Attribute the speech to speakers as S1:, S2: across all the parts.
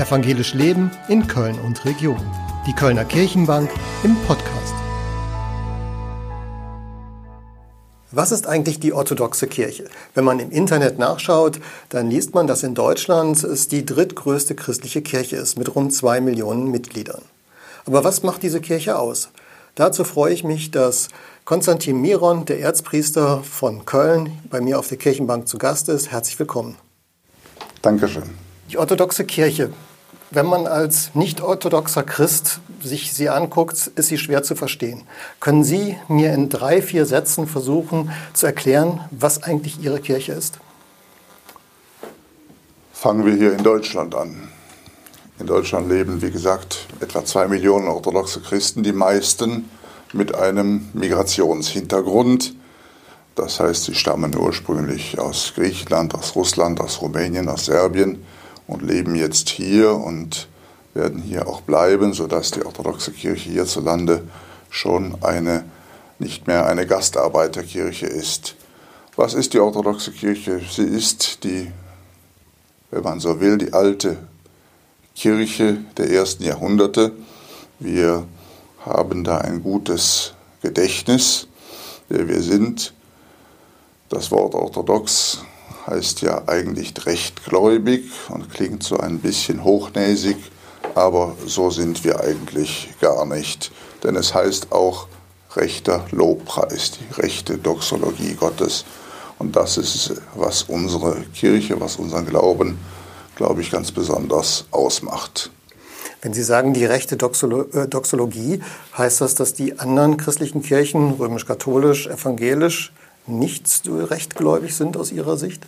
S1: Evangelisch Leben in Köln und Region. Die Kölner Kirchenbank im Podcast. Was ist eigentlich die orthodoxe Kirche? Wenn man im Internet nachschaut, dann liest man, dass in Deutschland es die drittgrößte christliche Kirche ist mit rund zwei Millionen Mitgliedern. Aber was macht diese Kirche aus? Dazu freue ich mich, dass Konstantin Miron, der Erzpriester von Köln, bei mir auf der Kirchenbank zu Gast ist. Herzlich willkommen.
S2: Dankeschön.
S1: Die orthodoxe Kirche, wenn man als nicht-orthodoxer Christ sich sie anguckt, ist sie schwer zu verstehen. Können Sie mir in drei, vier Sätzen versuchen zu erklären, was eigentlich Ihre Kirche ist?
S2: Fangen wir hier in Deutschland an. In Deutschland leben, wie gesagt, etwa zwei Millionen orthodoxe Christen, die meisten mit einem Migrationshintergrund. Das heißt, sie stammen ursprünglich aus Griechenland, aus Russland, aus Rumänien, aus Serbien und leben jetzt hier und werden hier auch bleiben, sodass die orthodoxe Kirche hierzulande schon eine, nicht mehr eine Gastarbeiterkirche ist. Was ist die orthodoxe Kirche? Sie ist die, wenn man so will, die alte Kirche der ersten Jahrhunderte. Wir haben da ein gutes Gedächtnis, wer wir sind. Das Wort orthodox heißt ja eigentlich rechtgläubig und klingt so ein bisschen hochnäsig, aber so sind wir eigentlich gar nicht. Denn es heißt auch rechter Lobpreis, die rechte Doxologie Gottes. Und das ist, was unsere Kirche, was unseren Glauben, glaube ich, ganz besonders ausmacht.
S1: Wenn Sie sagen, die rechte äh, Doxologie, heißt das, dass die anderen christlichen Kirchen, römisch-katholisch, evangelisch, nicht rechtgläubig sind aus Ihrer Sicht?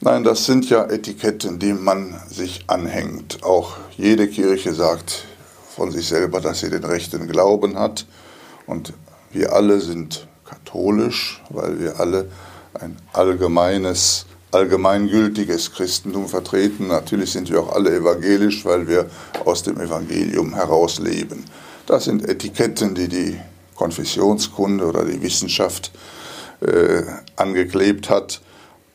S2: Nein, das sind ja Etiketten, die man sich anhängt. Auch jede Kirche sagt von sich selber, dass sie den rechten Glauben hat. Und wir alle sind katholisch, weil wir alle ein allgemeines, allgemeingültiges Christentum vertreten. Natürlich sind wir auch alle evangelisch, weil wir aus dem Evangelium heraus leben. Das sind Etiketten, die die Konfessionskunde oder die Wissenschaft äh, angeklebt hat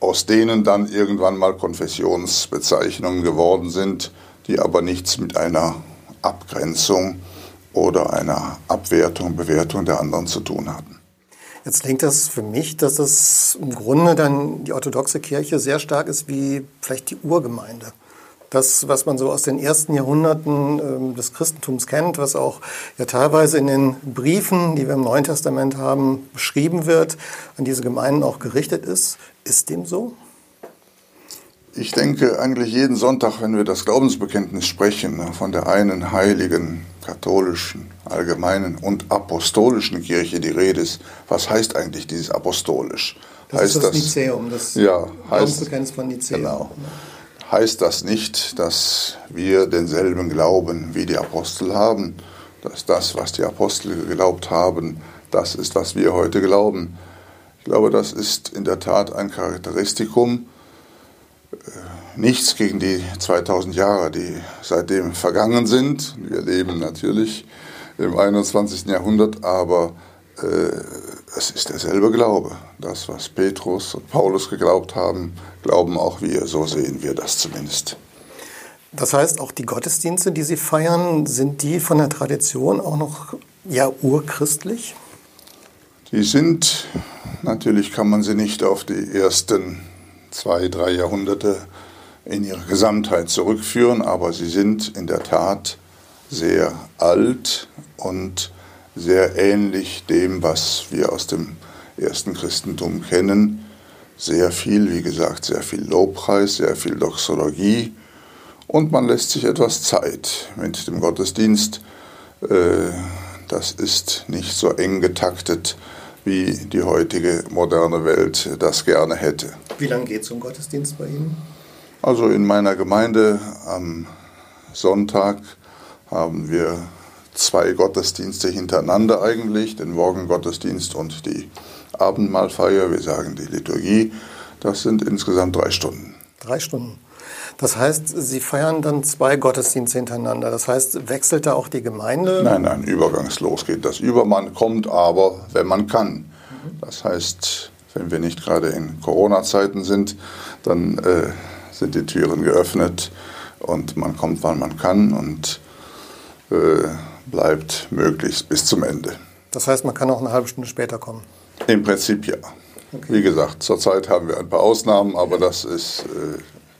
S2: aus denen dann irgendwann mal Konfessionsbezeichnungen geworden sind, die aber nichts mit einer Abgrenzung oder einer Abwertung, Bewertung der anderen zu tun hatten.
S1: Jetzt klingt das für mich, dass es im Grunde dann die orthodoxe Kirche sehr stark ist wie vielleicht die Urgemeinde das, was man so aus den ersten Jahrhunderten ähm, des Christentums kennt, was auch ja teilweise in den Briefen, die wir im Neuen Testament haben, beschrieben wird, an diese Gemeinden auch gerichtet ist. Ist dem so?
S2: Ich denke eigentlich jeden Sonntag, wenn wir das Glaubensbekenntnis sprechen, ne, von der einen heiligen, katholischen, allgemeinen und apostolischen Kirche die Rede ist, was heißt eigentlich dieses apostolisch?
S1: Das heißt ist das, das Nizeum, das
S2: ja,
S1: Glaubensbekenntnis von Nizeum.
S2: Genau heißt das nicht, dass wir denselben Glauben wie die Apostel haben, dass das, was die Apostel geglaubt haben, das ist, was wir heute glauben. Ich glaube, das ist in der Tat ein Charakteristikum. Äh, nichts gegen die 2000 Jahre, die seitdem vergangen sind. Wir leben natürlich im 21. Jahrhundert, aber äh, es ist derselbe Glaube. Das, was Petrus und Paulus geglaubt haben, glauben auch wir. So sehen wir das zumindest.
S1: Das heißt, auch die Gottesdienste, die Sie feiern, sind die von der Tradition auch noch ja urchristlich?
S2: Die sind, natürlich kann man sie nicht auf die ersten zwei, drei Jahrhunderte in ihrer Gesamtheit zurückführen, aber sie sind in der Tat sehr alt und sehr ähnlich dem, was wir aus dem ersten Christentum kennen. Sehr viel, wie gesagt, sehr viel Lobpreis, sehr viel Doxologie und man lässt sich etwas Zeit mit dem Gottesdienst. Äh, das ist nicht so eng getaktet, wie die heutige moderne Welt das gerne hätte.
S1: Wie lange geht es um Gottesdienst bei Ihnen?
S2: Also in meiner Gemeinde am Sonntag haben wir zwei Gottesdienste hintereinander eigentlich, den Morgengottesdienst und die Abendmahlfeier, wir sagen die Liturgie. Das sind insgesamt drei Stunden.
S1: Drei Stunden. Das heißt, Sie feiern dann zwei Gottesdienste hintereinander. Das heißt, wechselt da auch die Gemeinde?
S2: Nein, nein, übergangslos geht das. Übermann kommt aber, wenn man kann. Das heißt, wenn wir nicht gerade in Corona-Zeiten sind, dann äh, sind die Türen geöffnet und man kommt, wann man kann und äh, bleibt möglichst bis zum Ende.
S1: Das heißt, man kann auch eine halbe Stunde später kommen?
S2: Im Prinzip ja. Okay. Wie gesagt, zurzeit haben wir ein paar Ausnahmen, aber das ist äh,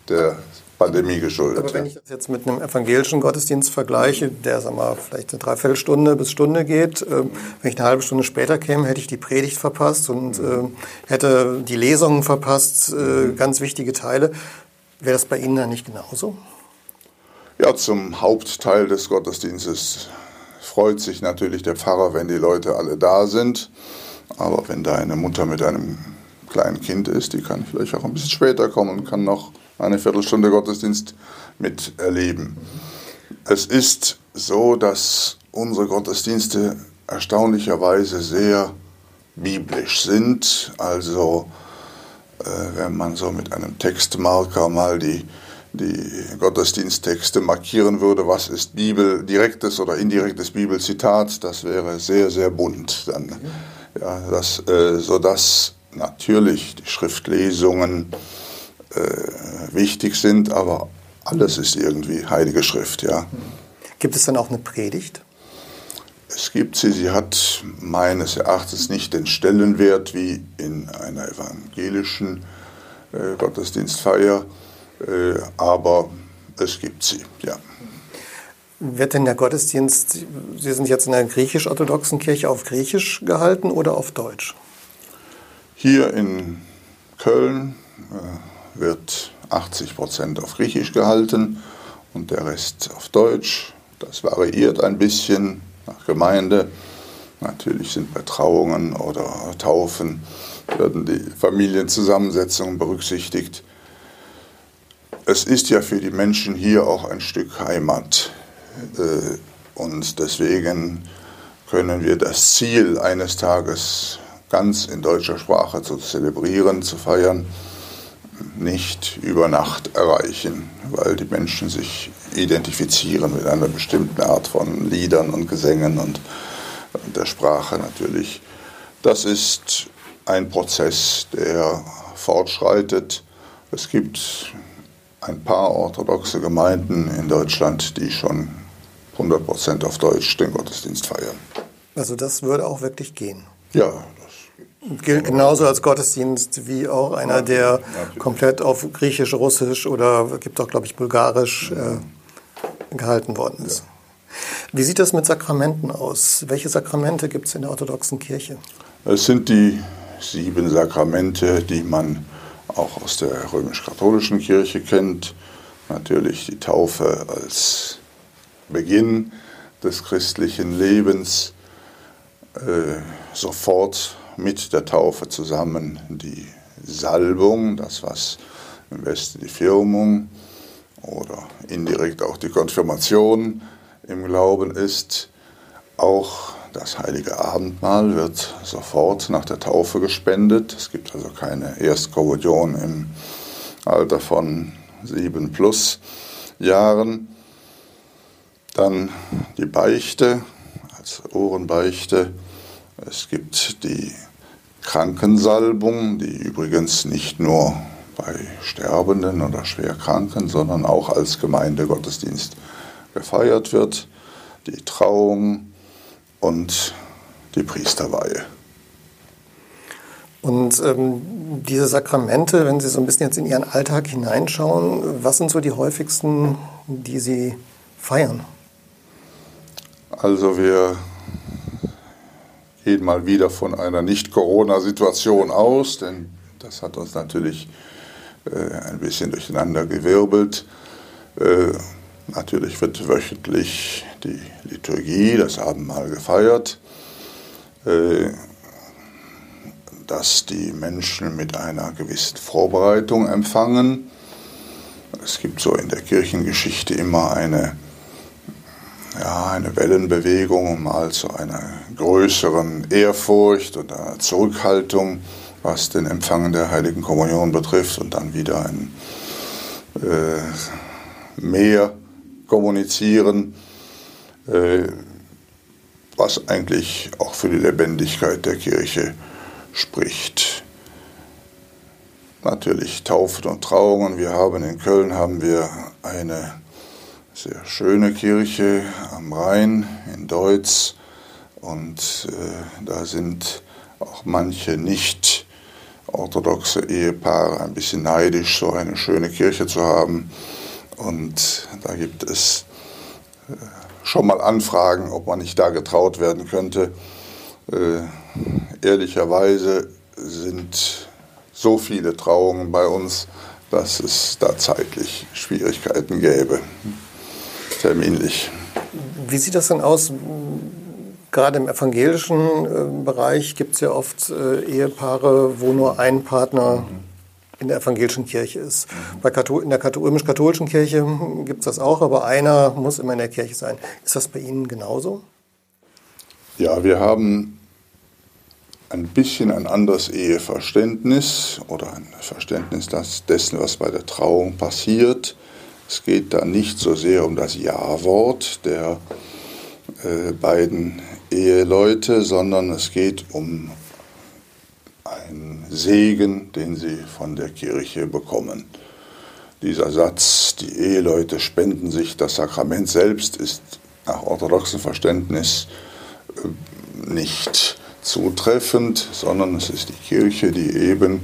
S2: der Pandemie geschuldet.
S1: Aber wenn ich das jetzt mit einem evangelischen Gottesdienst vergleiche, der sag mal, vielleicht eine Dreiviertelstunde bis Stunde geht, äh, wenn ich eine halbe Stunde später käme, hätte ich die Predigt verpasst und äh, hätte die Lesungen verpasst, äh, ganz wichtige Teile. Wäre das bei Ihnen dann nicht genauso?
S2: Ja, zum Hauptteil des Gottesdienstes freut sich natürlich der Pfarrer, wenn die Leute alle da sind. Aber wenn da eine Mutter mit einem kleinen Kind ist, die kann vielleicht auch ein bisschen später kommen und kann noch eine Viertelstunde Gottesdienst miterleben. Es ist so, dass unsere Gottesdienste erstaunlicherweise sehr biblisch sind. Also äh, wenn man so mit einem Textmarker mal die, die Gottesdiensttexte markieren würde, was ist Bibel, direktes oder indirektes Bibelzitat, das wäre sehr, sehr bunt dann. Ja, das, äh, sodass natürlich die Schriftlesungen äh, wichtig sind, aber alles ist irgendwie Heilige Schrift, ja.
S1: Gibt es dann auch eine Predigt?
S2: Es gibt sie, sie hat meines Erachtens nicht den Stellenwert wie in einer evangelischen äh, Gottesdienstfeier, aber es gibt sie, ja.
S1: Wird denn der Gottesdienst, Sie sind jetzt in der griechisch-orthodoxen Kirche, auf Griechisch gehalten oder auf Deutsch?
S2: Hier in Köln äh, wird 80 Prozent auf Griechisch gehalten und der Rest auf Deutsch. Das variiert ein bisschen nach Gemeinde. Natürlich sind bei Trauungen oder Taufen werden die Familienzusammensetzungen berücksichtigt. Es ist ja für die Menschen hier auch ein Stück Heimat. Äh, und deswegen können wir das Ziel eines Tages ganz in deutscher Sprache zu zelebrieren, zu feiern, nicht über Nacht erreichen, weil die Menschen sich identifizieren mit einer bestimmten Art von Liedern und Gesängen und der Sprache natürlich. Das ist ein Prozess, der fortschreitet. Es gibt ein paar orthodoxe Gemeinden in Deutschland, die schon 100% auf Deutsch den Gottesdienst feiern.
S1: Also das würde auch wirklich gehen.
S2: Ja,
S1: Gilt genauso als Gottesdienst wie auch einer, der komplett auf Griechisch, Russisch oder gibt auch, glaube ich, Bulgarisch äh, gehalten worden ist. Wie sieht das mit Sakramenten aus? Welche Sakramente gibt es in der orthodoxen Kirche?
S2: Es sind die sieben Sakramente, die man auch aus der römisch-katholischen Kirche kennt. Natürlich die Taufe als Beginn des christlichen Lebens, äh, sofort mit der Taufe zusammen die Salbung, das was im Westen die Firmung oder indirekt auch die Konfirmation im Glauben ist. Auch das heilige Abendmahl wird sofort nach der Taufe gespendet. Es gibt also keine Erstkommunion im Alter von sieben plus Jahren. Dann die Beichte als Ohrenbeichte. Es gibt die Krankensalbung, die übrigens nicht nur bei Sterbenden oder Schwerkranken, sondern auch als Gemeindegottesdienst gefeiert wird, die Trauung und die Priesterweihe.
S1: Und ähm, diese Sakramente, wenn Sie so ein bisschen jetzt in Ihren Alltag hineinschauen, was sind so die häufigsten, die Sie feiern?
S2: Also wir gehen mal wieder von einer Nicht-Corona-Situation aus, denn das hat uns natürlich äh, ein bisschen durcheinander gewirbelt. Äh, natürlich wird wöchentlich die Liturgie, das Abendmahl gefeiert, äh, dass die Menschen mit einer gewissen Vorbereitung empfangen. Es gibt so in der Kirchengeschichte immer eine ja, eine Wellenbewegung, mal zu einer größeren Ehrfurcht und einer Zurückhaltung, was den Empfang der Heiligen Kommunion betrifft, und dann wieder ein äh, mehr kommunizieren, was eigentlich auch für die Lebendigkeit der Kirche spricht. Natürlich Taufen und Trauungen. Wir haben in Köln haben wir eine sehr schöne Kirche am Rhein in Deutz und äh, da sind auch manche nicht orthodoxe Ehepaare ein bisschen neidisch, so eine schöne Kirche zu haben. Und da gibt es äh, schon mal Anfragen, ob man nicht da getraut werden könnte. Äh, ehrlicherweise sind so viele Trauungen bei uns, dass es da zeitlich Schwierigkeiten gäbe, terminlich.
S1: Wie sieht das denn aus? Gerade im evangelischen äh, Bereich gibt es ja oft äh, Ehepaare, wo nur ein Partner in der evangelischen Kirche ist. Bei Kathol in der römisch-katholischen Kirche gibt es das auch, aber einer muss immer in der Kirche sein. Ist das bei Ihnen genauso?
S2: Ja, wir haben ein bisschen ein anderes Eheverständnis oder ein Verständnis dessen, was bei der Trauung passiert. Es geht da nicht so sehr um das Ja-Wort der äh, beiden Eheleute, sondern es geht um einen Segen, den sie von der Kirche bekommen. Dieser Satz, die Eheleute spenden sich das Sakrament selbst, ist nach orthodoxem Verständnis äh, nicht zutreffend, sondern es ist die Kirche, die eben,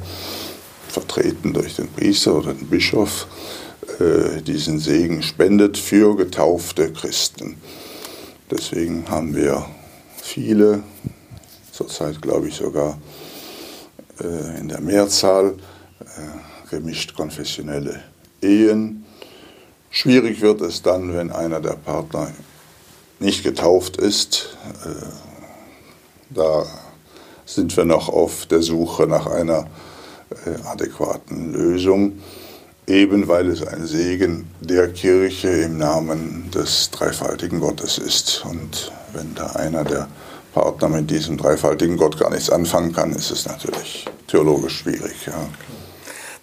S2: vertreten durch den Priester oder den Bischof, äh, diesen Segen spendet für getaufte Christen. Deswegen haben wir viele, zurzeit glaube ich sogar äh, in der Mehrzahl, äh, gemischt konfessionelle Ehen. Schwierig wird es dann, wenn einer der Partner nicht getauft ist. Äh, da sind wir noch auf der Suche nach einer adäquaten Lösung, eben weil es ein Segen der Kirche im Namen des dreifaltigen Gottes ist. Und wenn da einer der Partner mit diesem dreifaltigen Gott gar nichts anfangen kann, ist es natürlich theologisch schwierig. Ja.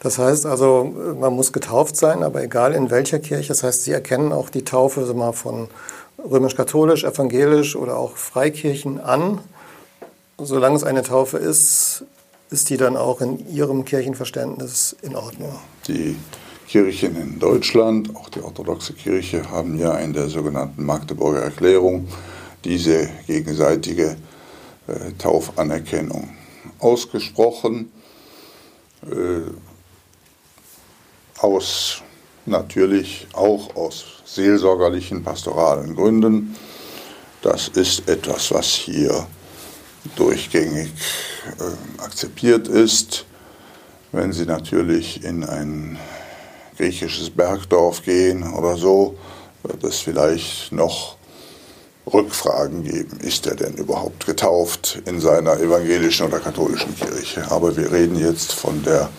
S1: Das heißt also, man muss getauft sein, aber egal in welcher Kirche. Das heißt, Sie erkennen auch die Taufe mal von römisch-katholisch, evangelisch oder auch Freikirchen an. Solange es eine Taufe ist, ist die dann auch in Ihrem Kirchenverständnis in Ordnung?
S2: Die Kirchen in Deutschland, auch die orthodoxe Kirche, haben ja in der sogenannten Magdeburger Erklärung diese gegenseitige äh, Taufanerkennung ausgesprochen, äh, aus natürlich auch aus seelsorgerlichen, pastoralen Gründen. Das ist etwas, was hier durchgängig äh, akzeptiert ist. Wenn Sie natürlich in ein griechisches Bergdorf gehen oder so, wird es vielleicht noch Rückfragen geben. Ist er denn überhaupt getauft in seiner evangelischen oder katholischen Kirche? Aber wir reden jetzt von der,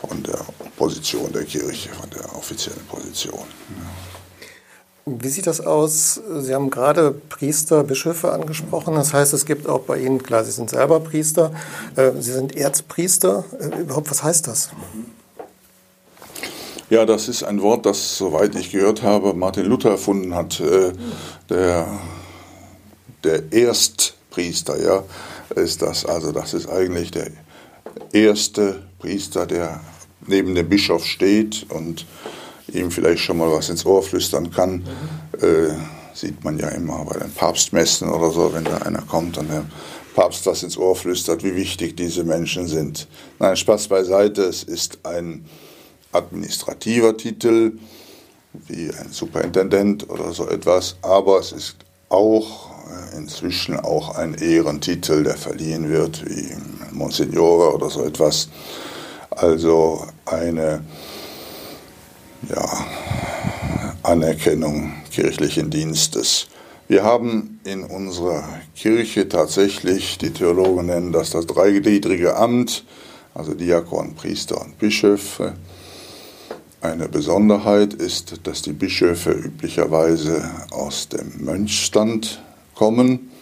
S2: von der Position der Kirche, von der offiziellen Position.
S1: Wie sieht das aus? Sie haben gerade Priester, Bischöfe angesprochen. Das heißt, es gibt auch bei Ihnen, klar, Sie sind selber Priester, äh, Sie sind Erzpriester. Äh, überhaupt, was heißt das?
S2: Ja, das ist ein Wort, das, soweit ich gehört habe, Martin Luther erfunden hat. Äh, der, der Erstpriester, ja, ist das. Also das ist eigentlich der erste Priester, der neben dem Bischof steht und ihm vielleicht schon mal was ins Ohr flüstern kann. Mhm. Äh, sieht man ja immer bei den Papstmessen oder so, wenn da einer kommt und der Papst was ins Ohr flüstert, wie wichtig diese Menschen sind. Nein, Spaß beiseite, es ist ein administrativer Titel, wie ein Superintendent oder so etwas, aber es ist auch äh, inzwischen auch ein Ehrentitel, der verliehen wird, wie Monsignore oder so etwas. Also eine ja, Anerkennung kirchlichen Dienstes. Wir haben in unserer Kirche tatsächlich, die Theologen nennen das das dreigliedrige Amt, also Diakon, Priester und Bischöfe. Eine Besonderheit ist, dass die Bischöfe üblicherweise aus dem Mönchstand kommen,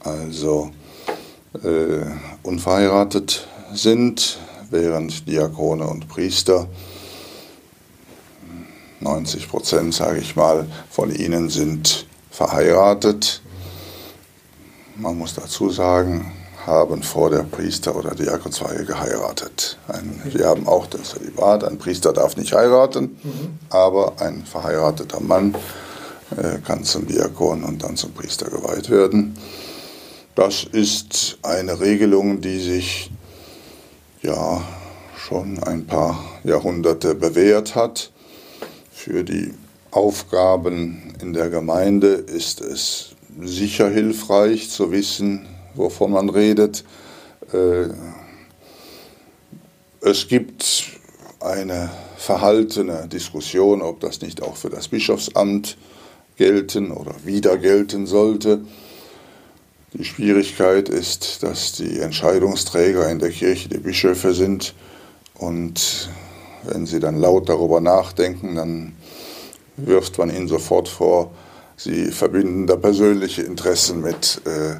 S2: also äh, unverheiratet sind, während Diakone und Priester 90 Prozent, sage ich mal, von ihnen sind verheiratet. Man muss dazu sagen, haben vor der Priester- oder Diakonsweihe geheiratet. Ein, wir haben auch das Zölibat. Ein Priester darf nicht heiraten, mhm. aber ein verheirateter Mann äh, kann zum Diakon und dann zum Priester geweiht werden. Das ist eine Regelung, die sich ja schon ein paar Jahrhunderte bewährt hat. Für die Aufgaben in der Gemeinde ist es sicher hilfreich zu wissen, wovon man redet. Äh, es gibt eine verhaltene Diskussion, ob das nicht auch für das Bischofsamt gelten oder wieder gelten sollte. Die Schwierigkeit ist, dass die Entscheidungsträger in der Kirche die Bischöfe sind und wenn sie dann laut darüber nachdenken, dann wirft man ihnen sofort vor, sie verbinden da persönliche Interessen mit äh,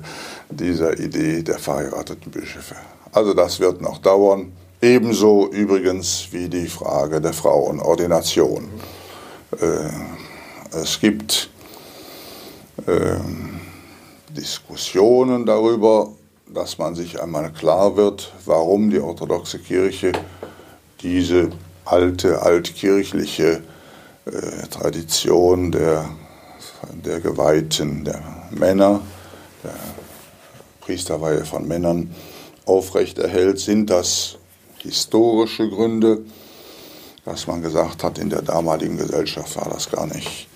S2: dieser Idee der verheirateten Bischöfe. Also das wird noch dauern. Ebenso übrigens wie die Frage der Frauenordination. Äh, es gibt äh, Diskussionen darüber, dass man sich einmal klar wird, warum die orthodoxe Kirche diese alte, altkirchliche äh, Tradition der, der Geweihten, der Männer, der Priesterweihe von Männern aufrechterhält, sind das historische Gründe, dass man gesagt hat, in der damaligen Gesellschaft war das gar nicht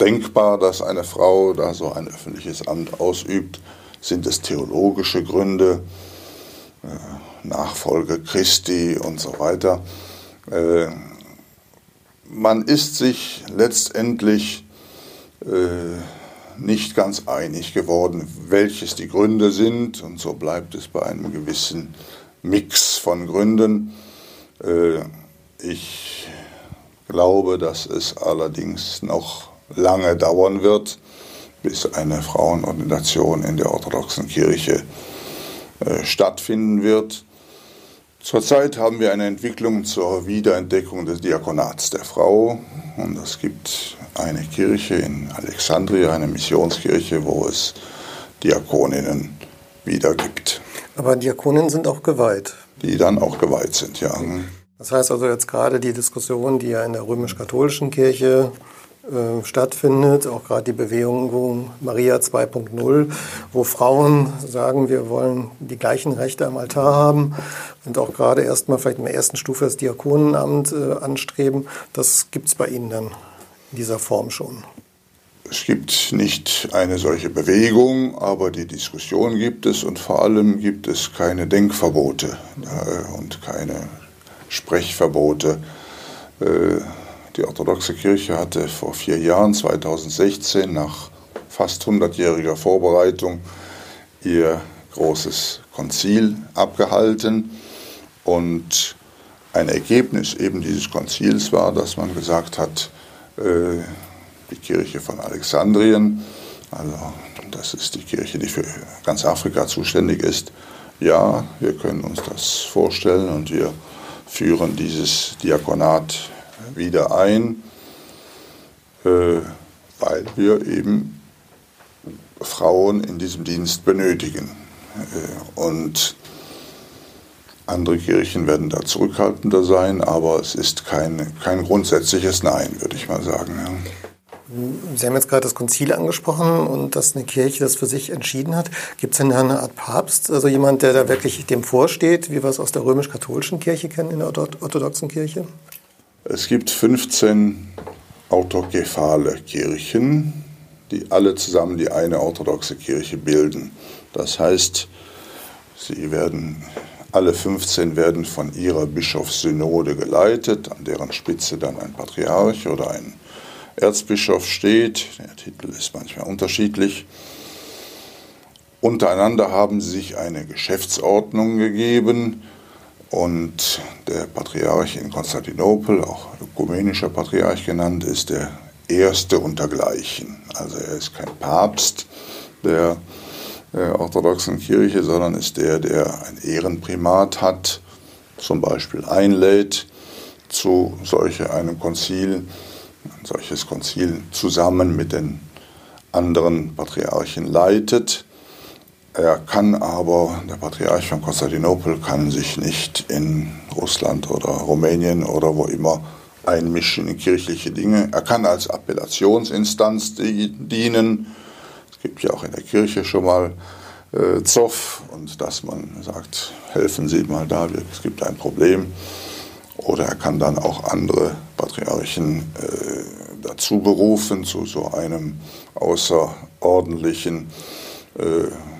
S2: denkbar, dass eine Frau da so ein öffentliches Amt ausübt. Sind es theologische Gründe, äh, Nachfolge Christi und so weiter? Äh, man ist sich letztendlich nicht ganz einig geworden, welches die Gründe sind. Und so bleibt es bei einem gewissen Mix von Gründen. Äh, ich glaube, dass es allerdings noch lange dauern wird, bis eine Frauenordination in der orthodoxen Kirche äh, stattfinden wird. Zurzeit haben wir eine Entwicklung zur Wiederentdeckung des Diakonats der Frau. Und es gibt eine Kirche in Alexandria, eine Missionskirche, wo es Diakoninnen wieder gibt.
S1: Aber Diakoninnen sind auch geweiht.
S2: Die dann auch geweiht sind, ja.
S1: Das heißt also jetzt gerade die Diskussion, die ja in der römisch-katholischen Kirche äh, stattfindet, auch gerade die Bewegung Maria 2.0, wo Frauen sagen, wir wollen die gleichen Rechte am Altar haben und auch gerade erstmal vielleicht in der ersten Stufe das Diakonenamt äh, anstreben. Das gibt es bei Ihnen dann in dieser Form schon.
S2: Es gibt nicht eine solche Bewegung, aber die Diskussion gibt es und vor allem gibt es keine Denkverbote äh, und keine Sprechverbote. Äh, die orthodoxe Kirche hatte vor vier Jahren, 2016, nach fast 100-jähriger Vorbereitung, ihr großes Konzil abgehalten. Und ein Ergebnis eben dieses Konzils war, dass man gesagt hat, äh, die Kirche von Alexandrien, also das ist die Kirche, die für ganz Afrika zuständig ist, ja, wir können uns das vorstellen und wir führen dieses Diakonat wieder ein, äh, weil wir eben Frauen in diesem Dienst benötigen. Äh, und andere Kirchen werden da zurückhaltender sein, aber es ist kein, kein grundsätzliches Nein, würde ich mal sagen. Ja.
S1: Sie haben jetzt gerade das Konzil angesprochen und dass eine Kirche das für sich entschieden hat. Gibt es denn da eine Art Papst, also jemand, der da wirklich dem vorsteht, wie wir es aus der römisch-katholischen Kirche kennen, in der orthodoxen Kirche?
S2: Es gibt 15 autokephale Kirchen, die alle zusammen die eine orthodoxe Kirche bilden. Das heißt, sie werden, alle 15 werden von ihrer Bischofssynode geleitet, an deren Spitze dann ein Patriarch oder ein Erzbischof steht. Der Titel ist manchmal unterschiedlich. Untereinander haben sie sich eine Geschäftsordnung gegeben, und der Patriarch in Konstantinopel, auch ökumenischer Patriarch genannt, ist der erste untergleichen. Also er ist kein Papst der, der orthodoxen Kirche, sondern ist der, der ein Ehrenprimat hat, zum Beispiel einlädt zu solch einem Konzil, ein solches Konzil zusammen mit den anderen Patriarchen leitet Er kann aber, der Patriarch von Konstantinopel kann sich nicht in Russland oder Rumänien oder wo immer einmischen in kirchliche Dinge. Er kann als Appellationsinstanz dienen. Es gibt ja auch in der Kirche schon mal äh, Zoff und dass man sagt, helfen Sie mal da, es gibt ein Problem. Oder er kann dann auch andere Patriarchen äh, dazu berufen, zu so einem außerordentlichen äh,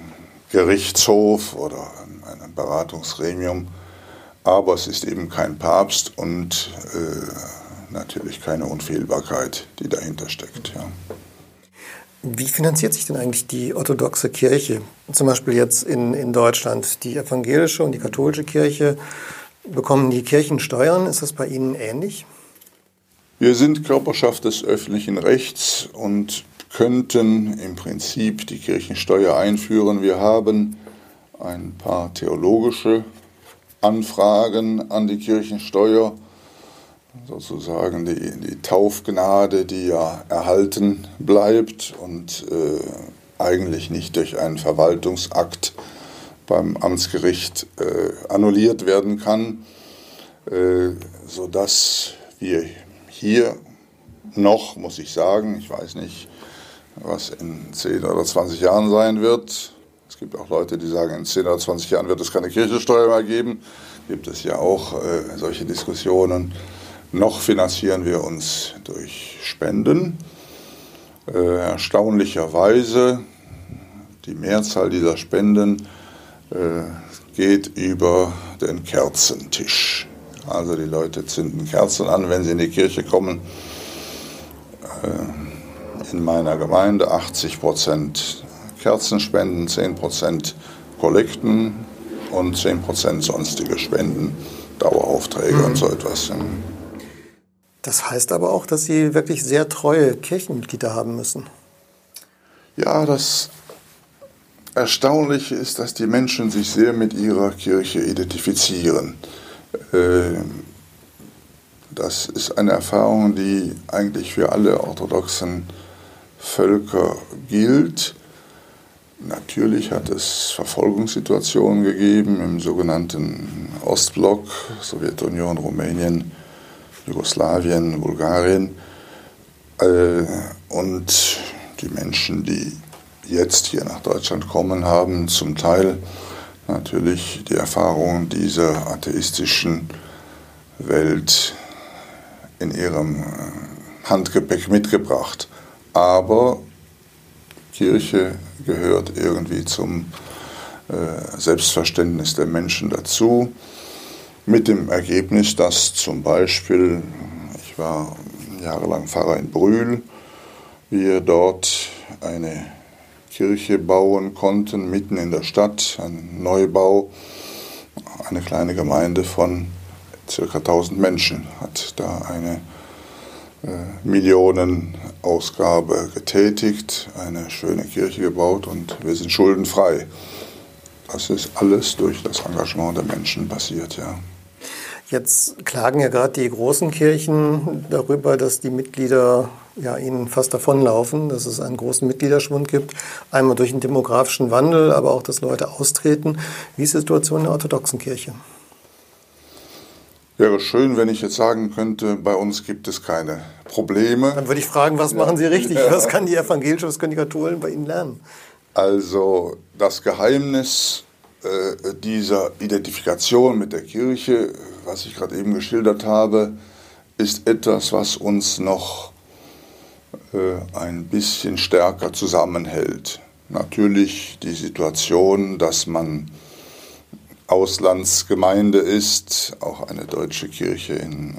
S2: Gerichtshof oder einem Beratungsgremium. Aber es ist eben kein Papst und äh, natürlich keine Unfehlbarkeit, die dahinter steckt. Ja.
S1: Wie finanziert sich denn eigentlich die orthodoxe Kirche? Zum Beispiel jetzt in, in Deutschland. Die evangelische und die katholische Kirche bekommen die Kirchensteuern. Ist das bei Ihnen ähnlich?
S2: Wir sind Körperschaft des öffentlichen Rechts und könnten im Prinzip die Kirchensteuer einführen. Wir haben ein paar theologische Anfragen an die Kirchensteuer, sozusagen die, die Taufgnade, die ja erhalten bleibt und äh, eigentlich nicht durch einen Verwaltungsakt beim Amtsgericht äh, annulliert werden kann, äh, sodass wir hier noch, muss ich sagen, ich weiß nicht, was in 10 oder 20 Jahren sein wird. Es gibt auch Leute, die sagen, in 10 oder 20 Jahren wird es keine Kirchensteuer mehr geben. Gibt es ja auch äh, solche Diskussionen. Noch finanzieren wir uns durch Spenden. Äh, erstaunlicherweise, die Mehrzahl dieser Spenden äh, geht über den Kerzentisch. Also die Leute zünden Kerzen an, wenn sie in die Kirche kommen. Äh, in meiner Gemeinde 80 Prozent Kerzenspenden, 10 Prozent Kollekten und 10 Prozent sonstige Spenden, Daueraufträge mhm. und so etwas.
S1: Das heißt aber auch, dass Sie wirklich sehr treue Kirchenmitglieder haben müssen.
S2: Ja, das Erstaunliche ist, dass die Menschen sich sehr mit ihrer Kirche identifizieren. Ähm, das ist eine Erfahrung, die eigentlich für alle orthodoxen Völker gilt. Natürlich hat es Verfolgungssituationen gegeben im sogenannten Ostblock, Sowjetunion, Rumänien, Jugoslawien, Bulgarien. Äh, und die Menschen, die jetzt hier nach Deutschland kommen, haben zum Teil natürlich die Erfahrung dieser atheistischen Welt in ihrem Handgepäck mitgebracht. Aber Kirche gehört irgendwie zum äh, Selbstverständnis der Menschen dazu, mit dem Ergebnis, dass zum Beispiel, ich war jahrelang Pfarrer in Brühl, wir dort eine Kirche bauen konnten, mitten in der Stadt, ein Neubau. Eine kleine Gemeinde von ca. 1000 Menschen hat da eine äh, Millionenausgabe getätigt, eine schöne Kirche gebaut und wir sind schuldenfrei. Das ist alles durch das Engagement der Menschen passiert, ja.
S1: Jetzt klagen ja gerade die großen Kirchen darüber, dass die Mitglieder ja, ihnen fast davonlaufen, dass es einen großen Mitgliederschwund gibt. Einmal durch den demografischen Wandel, aber auch, dass Leute austreten. Wie ist die Situation in der orthodoxen Kirche?
S2: Wäre schön, wenn ich jetzt sagen könnte, bei uns gibt es keine Probleme.
S1: Dann würde ich fragen, was machen Sie richtig? Was kann die evangelische, was können die Katholen bei Ihnen lernen?
S2: Also das Geheimnis äh, dieser Identifikation mit der Kirche, was ich gerade eben geschildert habe, ist etwas, was uns noch äh, ein bisschen stärker zusammenhält. Natürlich die Situation, dass man Auslandsgemeinde ist, auch eine deutsche Kirche in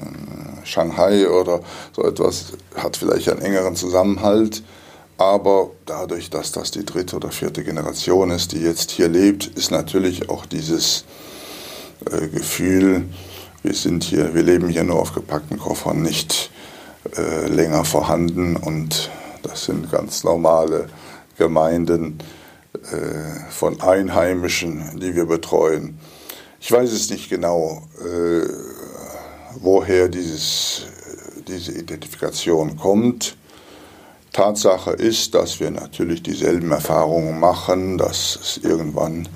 S2: Shanghai oder so etwas, hat vielleicht einen engeren Zusammenhalt. Aber dadurch, dass das die dritte oder vierte Generation ist, die jetzt hier lebt, ist natürlich auch dieses äh, Gefühl, wir sind hier, wir leben hier nur auf gepackten Koffern, nicht äh, länger vorhanden und das sind ganz normale Gemeinden von Einheimischen, die wir betreuen. Ich weiß es nicht genau, äh, woher dieses, diese Identifikation kommt Tatsache ist, dass wir natürlich dieselben Erfahrungen machen, dass es irgendwann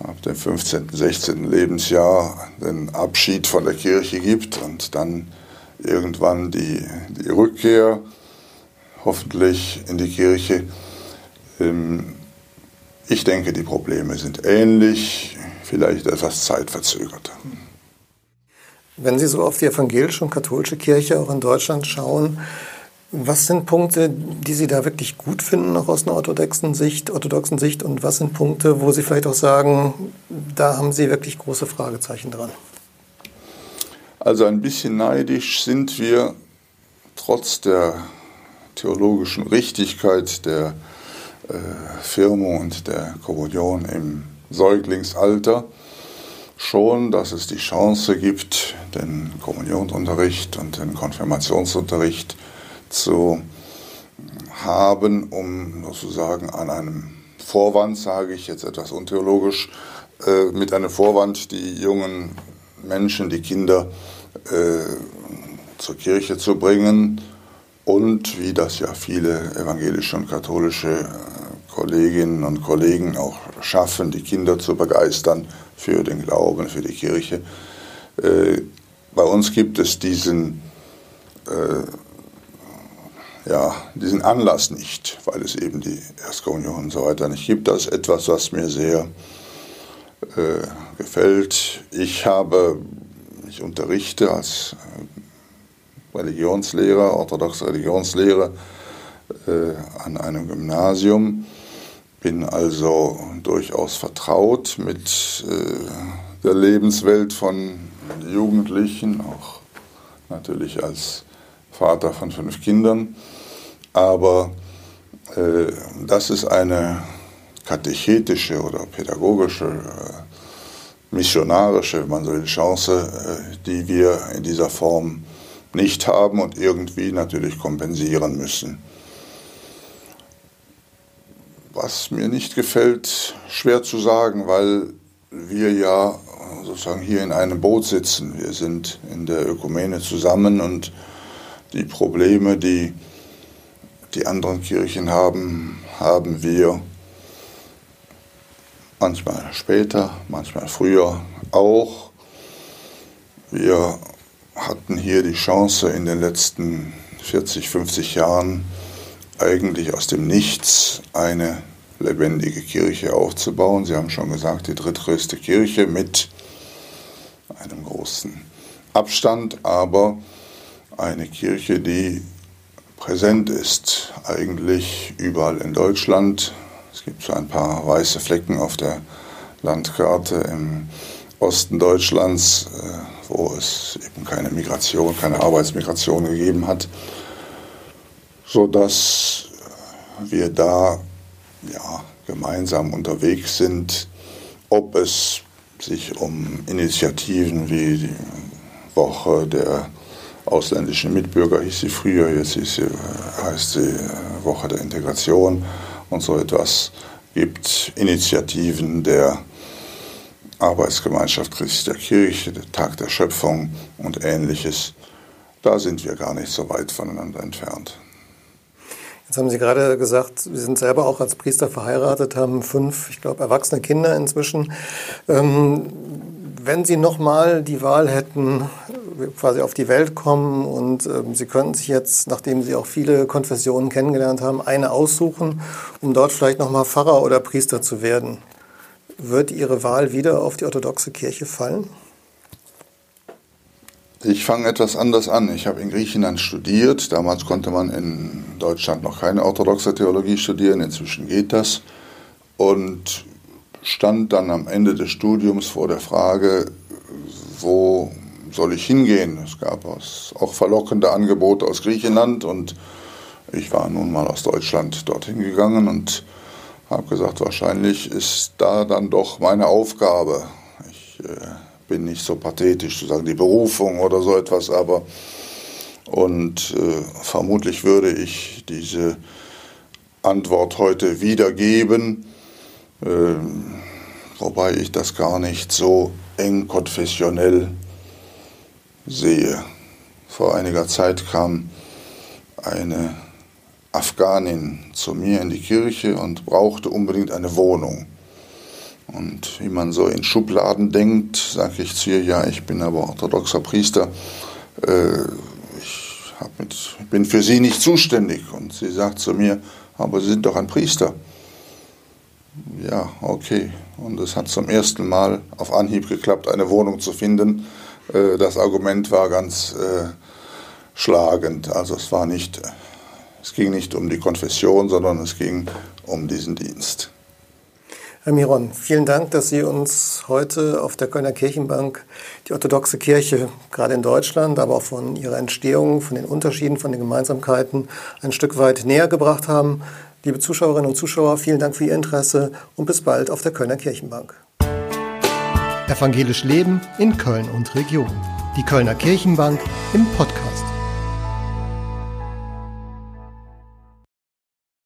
S2: ab dem 15., 16. Lebensjahr den Abschied von der Kirche gibt und dann irgendwann die, die Rückkehr hoffentlich in die Kirche. Ähm, ich denke, die Probleme sind ähnlich, vielleicht etwas zeitverzögerter.
S1: Wenn Sie so auf die evangelische und katholische Kirche auch in Deutschland schauen, was sind Punkte, die Sie da wirklich gut finden, auch aus einer orthodoxen Sicht, orthodoxen Sicht? Und was sind Punkte, wo Sie vielleicht auch sagen, da haben Sie wirklich große Fragezeichen dran?
S2: Also ein bisschen neidisch sind wir trotz der theologischen Richtigkeit der äh, Firmung und der Kommunion im Säuglingsalter schon, dass es die Chance gibt, den Kommunionsunterricht und den Konfirmationsunterricht zu haben, um sozusagen an einem Vorwand, sage ich jetzt etwas untheologisch, äh, mit einer Vorwand die jungen Menschen, die Kinder äh, zur Kirche zu bringen. Und wie das ja viele evangelische und katholische äh, Kolleginnen und Kollegen auch schaffen, die Kinder zu begeistern für den Glauben, für die Kirche. Äh, bei uns gibt es diesen äh, ja, diesen Anlass nicht, weil es eben die Erstkommunion und so weiter nicht gibt. Das ist etwas, was mir sehr äh, gefällt. Ich habe, ich unterrichte als äh, Religionslehrer, orthodoxe Religionslehrer äh, an einem Gymnasium, bin also durchaus vertraut mit äh, der Lebenswelt von Jugendlichen, auch natürlich als Vater von fünf Kindern. Aber äh, das ist eine katechetische oder pädagogische, äh, missionarische, wenn man so will, Chance, äh, die wir in dieser Form nicht haben und irgendwie natürlich kompensieren müssen. Was mir nicht gefällt, schwer zu sagen, weil wir ja sozusagen hier in einem Boot sitzen. Wir sind in der Ökumene zusammen und die Probleme, die die anderen Kirchen haben, haben wir manchmal später, manchmal früher auch. Wir hatten hier die Chance in den letzten 40, 50 Jahren eigentlich aus dem Nichts eine lebendige Kirche aufzubauen. Sie haben schon gesagt, die drittgrößte Kirche mit einem großen Abstand, aber eine Kirche, die präsent ist, eigentlich überall in Deutschland. Es gibt so ein paar weiße Flecken auf der Landkarte im Osten Deutschlands, äh, wo es eben keine Migration, keine Arbeitsmigration gegeben hat, sodass wir da ja, gemeinsam unterwegs sind, ob es sich um Initiativen wie die Woche der ausländischen Mitbürger hieß sie früher, jetzt sie, heißt sie äh, Woche der Integration und so etwas. gibt Initiativen der Arbeitsgemeinschaft Christi der Kirche, der Tag der Schöpfung und ähnliches. Da sind wir gar nicht so weit voneinander entfernt.
S1: Jetzt haben Sie gerade gesagt, Sie sind selber auch als Priester verheiratet, haben fünf, ich glaube, erwachsene Kinder inzwischen. Ähm, wenn Sie nochmal die Wahl hätten, quasi auf die Welt kommen und äh, Sie könnten sich jetzt, nachdem Sie auch viele Konfessionen kennengelernt haben, eine aussuchen, um dort vielleicht nochmal Pfarrer oder Priester zu werden. Wird Ihre Wahl wieder auf die orthodoxe Kirche fallen?
S2: Ich fange etwas anders an. Ich habe in Griechenland studiert. Damals konnte man in Deutschland noch keine orthodoxe Theologie studieren. Inzwischen geht das. Und stand dann am Ende des Studiums vor der Frage, wo soll ich hingehen? Es gab auch verlockende Angebote aus Griechenland und ich war nun mal aus Deutschland dorthin gegangen und habe gesagt, wahrscheinlich ist da dann doch meine Aufgabe. Ich äh, bin nicht so pathetisch zu sagen, die Berufung oder so etwas, aber und äh, vermutlich würde ich diese Antwort heute wiedergeben ähm, wobei ich das gar nicht so eng konfessionell sehe. Vor einiger Zeit kam eine Afghanin zu mir in die Kirche und brauchte unbedingt eine Wohnung. Und wie man so in Schubladen denkt, sage ich zu ihr, ja, ich bin aber orthodoxer Priester, äh, ich mit, bin für Sie nicht zuständig. Und sie sagt zu mir, aber Sie sind doch ein Priester. Ja, okay. Und es hat zum ersten Mal auf Anhieb geklappt, eine Wohnung zu finden. Äh, das Argument war ganz äh, schlagend. Also es war nicht, es ging nicht um die Konfession, sondern es ging um diesen Dienst.
S1: Herr Miron, vielen Dank, dass Sie uns heute auf der Kölner Kirchenbank die orthodoxe Kirche, gerade in Deutschland, aber auch von ihrer Entstehung, von den Unterschieden, von den Gemeinsamkeiten ein Stück weit näher gebracht haben. Liebe Zuschauerinnen und Zuschauer, vielen Dank für Ihr Interesse und bis bald auf der Kölner Kirchenbank.
S3: Evangelisch Leben in Köln und Region. Die Kölner Kirchenbank im Podcast.